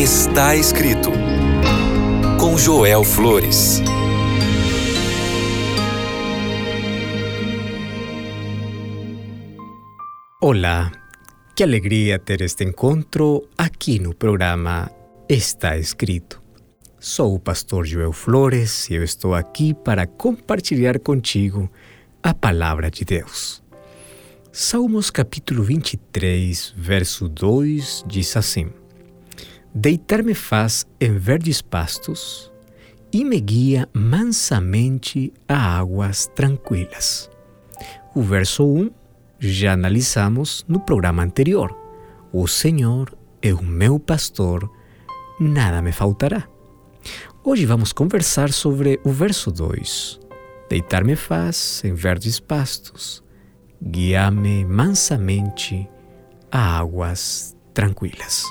Está escrito com Joel Flores. Olá, que alegria ter este encontro aqui no programa Está Escrito. Sou o pastor Joel Flores e eu estou aqui para compartilhar contigo a palavra de Deus. Salmos capítulo 23, verso 2 diz assim: Deitar-me faz em verdes pastos e me guia mansamente a águas tranquilas. O verso 1 já analisamos no programa anterior. O Senhor é o meu pastor, nada me faltará. Hoje vamos conversar sobre o verso 2. Deitar-me faz em verdes pastos, guia-me mansamente a águas tranquilas.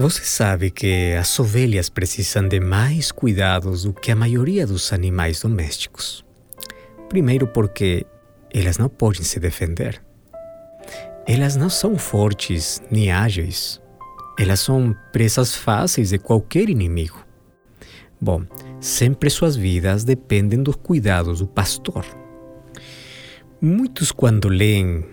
Você sabe que as ovelhas precisam de mais cuidados do que a maioria dos animais domésticos. Primeiro, porque elas não podem se defender. Elas não são fortes nem ágeis. Elas são presas fáceis de qualquer inimigo. Bom, sempre suas vidas dependem dos cuidados do pastor. Muitos, quando leem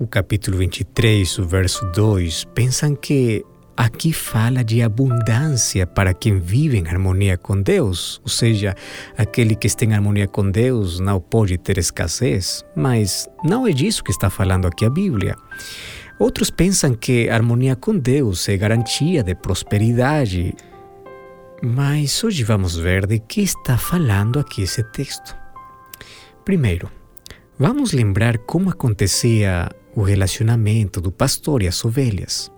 o capítulo 23, o verso 2, pensam que Aqui fala de abundância para quem vive em harmonia com Deus, ou seja, aquele que está em harmonia com Deus não pode ter escassez, mas não é disso que está falando aqui a Bíblia. Outros pensam que harmonia com Deus é garantia de prosperidade, mas hoje vamos ver de que está falando aqui esse texto. Primeiro, vamos lembrar como acontecia o relacionamento do pastor e as ovelhas.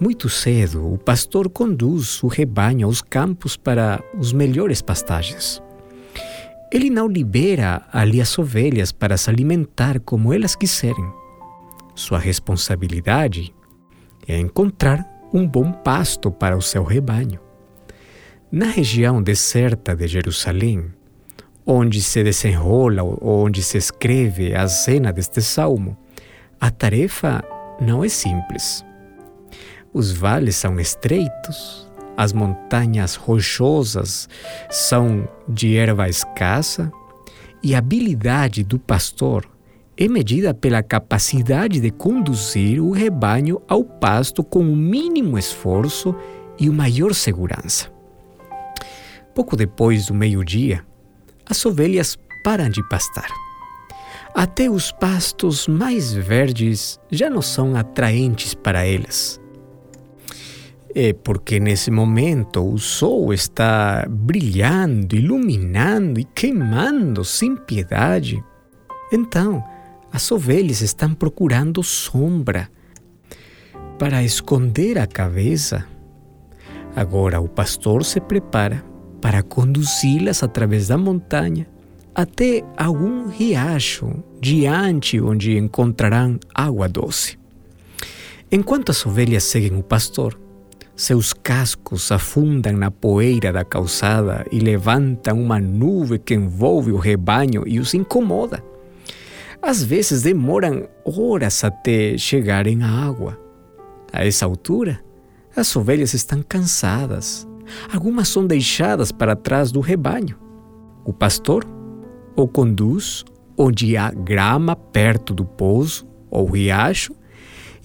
Muito cedo, o pastor conduz o rebanho aos campos para os melhores pastagens. Ele não libera ali as ovelhas para se alimentar como elas quiserem. Sua responsabilidade é encontrar um bom pasto para o seu rebanho. Na região deserta de Jerusalém, onde se desenrola ou onde se escreve a cena deste salmo, a tarefa não é simples. Os vales são estreitos, as montanhas rochosas são de erva escassa e a habilidade do pastor é medida pela capacidade de conduzir o rebanho ao pasto com o mínimo esforço e o maior segurança. Pouco depois do meio-dia, as ovelhas param de pastar. Até os pastos mais verdes já não são atraentes para elas é porque nesse momento o sol está brilhando, iluminando e queimando sem piedade. Então, as ovelhas estão procurando sombra para esconder a cabeça. Agora o pastor se prepara para conduzi-las através da montanha até algum riacho diante onde encontrarão água doce. Enquanto as ovelhas seguem o pastor, seus cascos afundam na poeira da calçada e levantam uma nuvem que envolve o rebanho e os incomoda. Às vezes demoram horas até chegarem à água. A essa altura, as ovelhas estão cansadas. Algumas são deixadas para trás do rebanho. O pastor o conduz onde há grama perto do pouso ou riacho,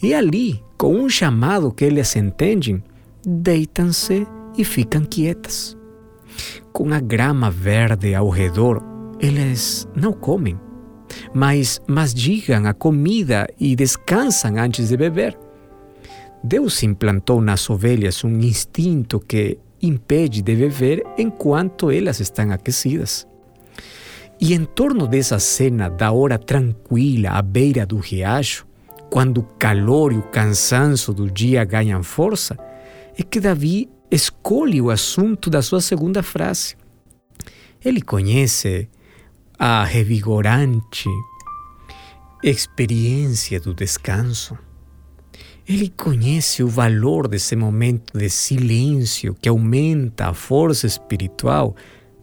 e ali, com um chamado que eles entendem, deitam-se e ficam quietas. Com a grama verde ao redor, eles não comem, mas mastigam a comida e descansam antes de beber. Deus implantou nas ovelhas um instinto que impede de beber enquanto elas estão aquecidas. E em torno dessa cena da hora tranquila à beira do riacho, quando o calor e o cansaço do dia ganham força, é que Davi escolhe o assunto da sua segunda frase. Ele conhece a revigorante experiência do descanso. Ele conhece o valor desse momento de silêncio que aumenta a força espiritual,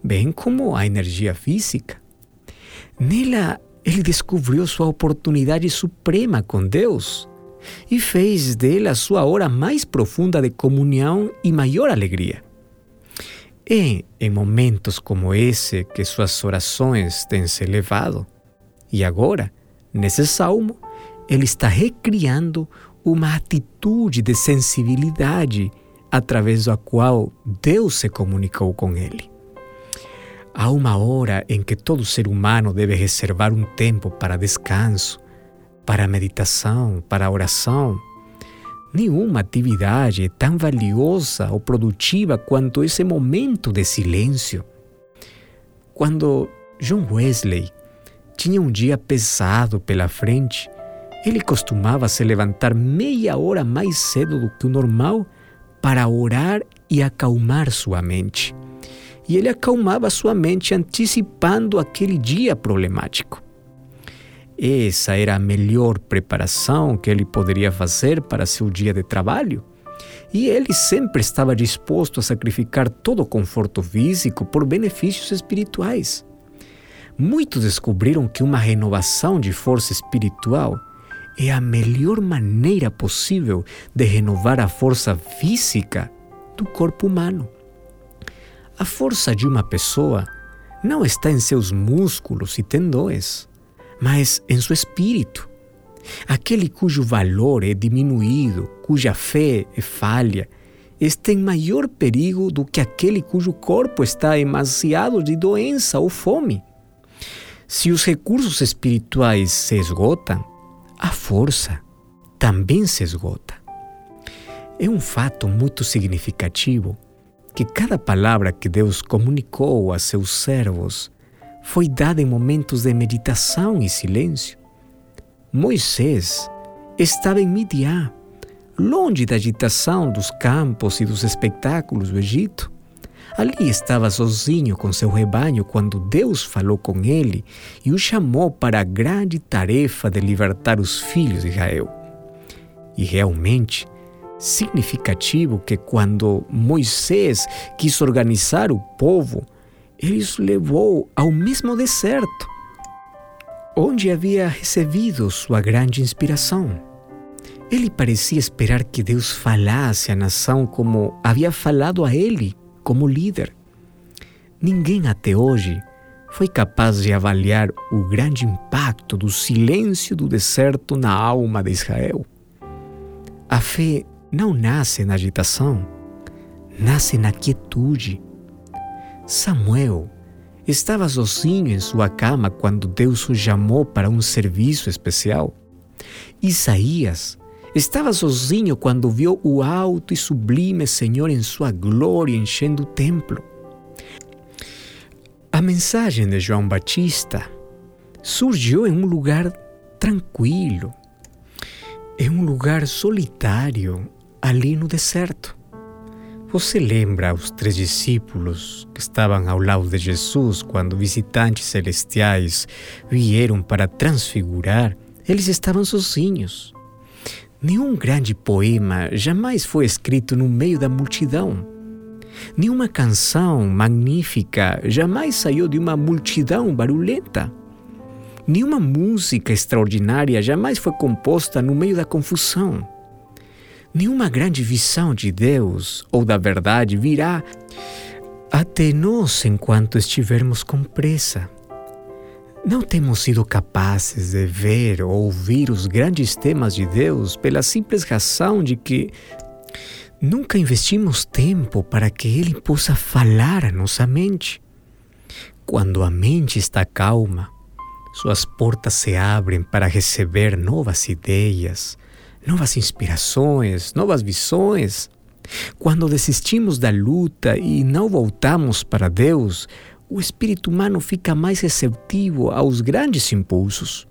bem como a energia física. Nela, ele descobriu sua oportunidade suprema com Deus e fez dele a sua hora mais profunda de comunhão e maior alegria. É em momentos como esse que suas orações têm se elevado. E agora, nesse salmo, ele está recriando uma atitude de sensibilidade através da qual Deus se comunicou com ele. Há uma hora em que todo ser humano deve reservar um tempo para descanso, para meditação, para oração. Nenhuma atividade é tão valiosa ou produtiva quanto esse momento de silêncio. Quando John Wesley tinha um dia pesado pela frente, ele costumava se levantar meia hora mais cedo do que o normal para orar e acalmar sua mente. E ele acalmava sua mente antecipando aquele dia problemático. Essa era a melhor preparação que ele poderia fazer para seu dia de trabalho. E ele sempre estava disposto a sacrificar todo o conforto físico por benefícios espirituais. Muitos descobriram que uma renovação de força espiritual é a melhor maneira possível de renovar a força física do corpo humano. A força de uma pessoa não está em seus músculos e tendões, mas em seu espírito. Aquele cujo valor é diminuído, cuja fé é falha, está em maior perigo do que aquele cujo corpo está emaciado de doença ou fome. Se os recursos espirituais se esgotam, a força também se esgota. É um fato muito significativo que cada palavra que Deus comunicou a seus servos foi dada em momentos de meditação e silêncio. Moisés estava em Midian, longe da agitação dos campos e dos espetáculos do Egito. Ali estava sozinho com seu rebanho quando Deus falou com ele e o chamou para a grande tarefa de libertar os filhos de Israel. E realmente, significativo que quando Moisés quis organizar o povo, ele os levou ao mesmo deserto, onde havia recebido sua grande inspiração. Ele parecia esperar que Deus falasse à nação como havia falado a ele como líder. Ninguém até hoje foi capaz de avaliar o grande impacto do silêncio do deserto na alma de Israel. A fé não nasce na agitação, nasce na quietude. Samuel estava sozinho em sua cama quando Deus o chamou para um serviço especial. Isaías Estava sozinho quando viu o alto e sublime Senhor em sua glória enchendo o templo. A mensagem de João Batista surgiu em um lugar tranquilo, em um lugar solitário, ali no deserto. Você lembra os três discípulos que estavam ao lado de Jesus quando visitantes celestiais vieram para transfigurar? Eles estavam sozinhos. Nenhum grande poema jamais foi escrito no meio da multidão. Nenhuma canção magnífica jamais saiu de uma multidão barulhenta. Nenhuma música extraordinária jamais foi composta no meio da confusão. Nenhuma grande visão de Deus ou da verdade virá até nós enquanto estivermos com pressa. Não temos sido capazes de ver ou ouvir os grandes temas de Deus pela simples razão de que nunca investimos tempo para que Ele possa falar a nossa mente. Quando a mente está calma, suas portas se abrem para receber novas ideias, novas inspirações, novas visões. Quando desistimos da luta e não voltamos para Deus, o espírito humano fica mais receptivo aos grandes impulsos.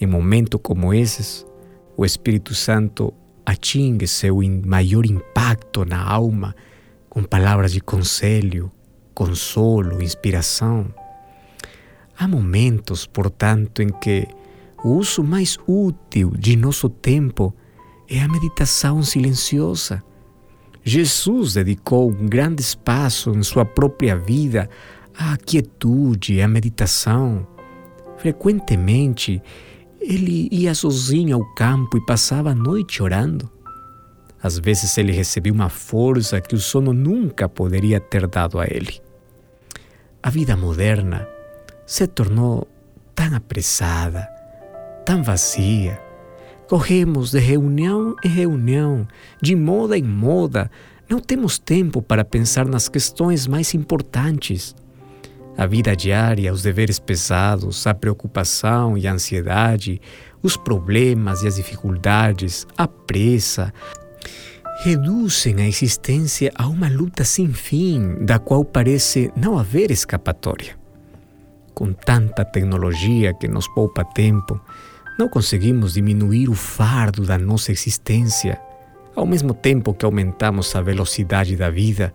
Em momentos como esses, o Espírito Santo atinge seu maior impacto na alma com palavras de conselho, consolo, inspiração. Há momentos, portanto, em que o uso mais útil de nosso tempo é a meditação silenciosa. Jesus dedicou um grande espaço em sua própria vida a quietude, a meditação. Frequentemente, Ele ia sozinho ao campo e passava a noite orando. Às vezes ele recebia uma força que o sono nunca poderia ter dado a ele. A vida moderna se tornou tão apressada, tão vazia. Corremos de reunião em reunião, de moda em moda. Não temos tempo para pensar nas questões mais importantes. A vida diária, os deveres pesados, a preocupação e a ansiedade, os problemas e as dificuldades, a pressa, reduzem a existência a uma luta sem fim, da qual parece não haver escapatória. Com tanta tecnologia que nos poupa tempo, não conseguimos diminuir o fardo da nossa existência. Ao mesmo tempo que aumentamos a velocidade da vida,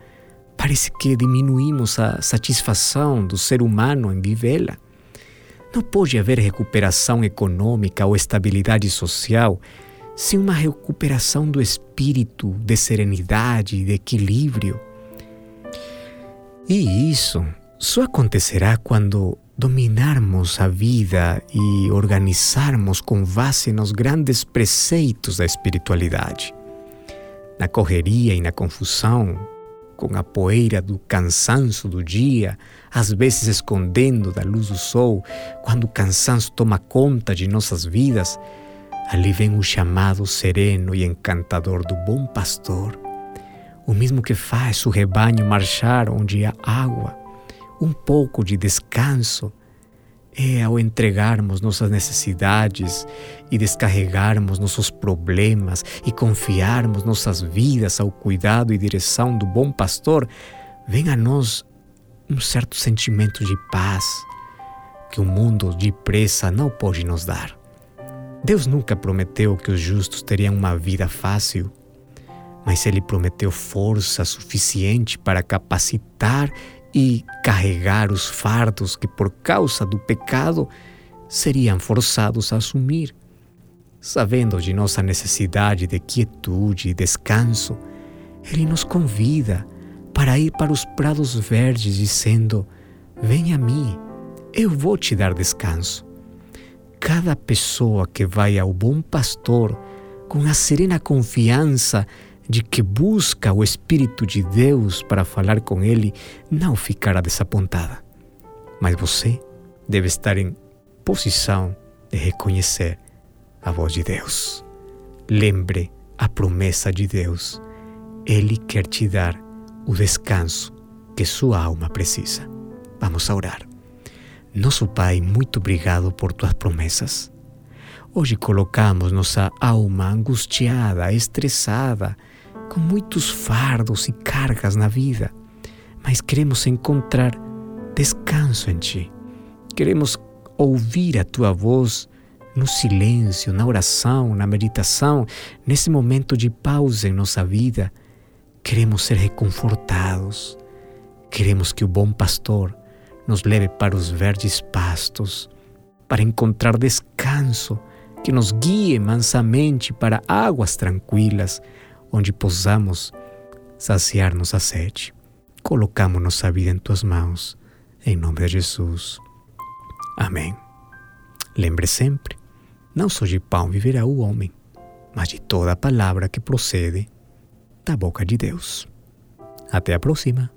Parece que diminuímos a satisfação do ser humano em vivê-la. Não pode haver recuperação econômica ou estabilidade social sem uma recuperação do espírito, de serenidade, de equilíbrio. E isso só acontecerá quando dominarmos a vida e organizarmos com base nos grandes preceitos da espiritualidade. Na correria e na confusão, com a poeira do cansaço do dia, às vezes escondendo da luz do sol, quando o cansaço toma conta de nossas vidas, ali vem o chamado sereno e encantador do bom pastor, o mesmo que faz o rebanho marchar onde há água, um pouco de descanso, é ao entregarmos nossas necessidades e descarregarmos nossos problemas e confiarmos nossas vidas ao cuidado e direção do bom pastor, vem a nós um certo sentimento de paz que o mundo depressa não pode nos dar. Deus nunca prometeu que os justos teriam uma vida fácil, mas Ele prometeu força suficiente para capacitar carregar os fardos que, por causa do pecado, seriam forçados a assumir. Sabendo de nossa necessidade de quietude e descanso, Ele nos convida para ir para os prados verdes, dizendo: Venha a mim, eu vou te dar descanso. Cada pessoa que vai ao bom pastor com a serena confiança de que busca o Espírito de Deus para falar com Ele não ficará desapontada. Mas você deve estar em posição de reconhecer a voz de Deus. Lembre a promessa de Deus. Ele quer te dar o descanso que sua alma precisa. Vamos a orar. Nosso Pai, muito obrigado por tuas promessas. Hoje colocamos nossa alma angustiada, estressada, com muitos fardos e cargas na vida, mas queremos encontrar descanso em Ti. Queremos ouvir a Tua voz no silêncio, na oração, na meditação, nesse momento de pausa em nossa vida. Queremos ser reconfortados. Queremos que o bom pastor nos leve para os verdes pastos, para encontrar descanso, que nos guie mansamente para águas tranquilas, onde possamos saciar-nos a sede. Colocamos nossa vida em tuas mãos, em nome de Jesus. Amém. Lembre sempre, não só de pão viverá o homem, mas de toda palavra que procede da boca de Deus. Até a próxima.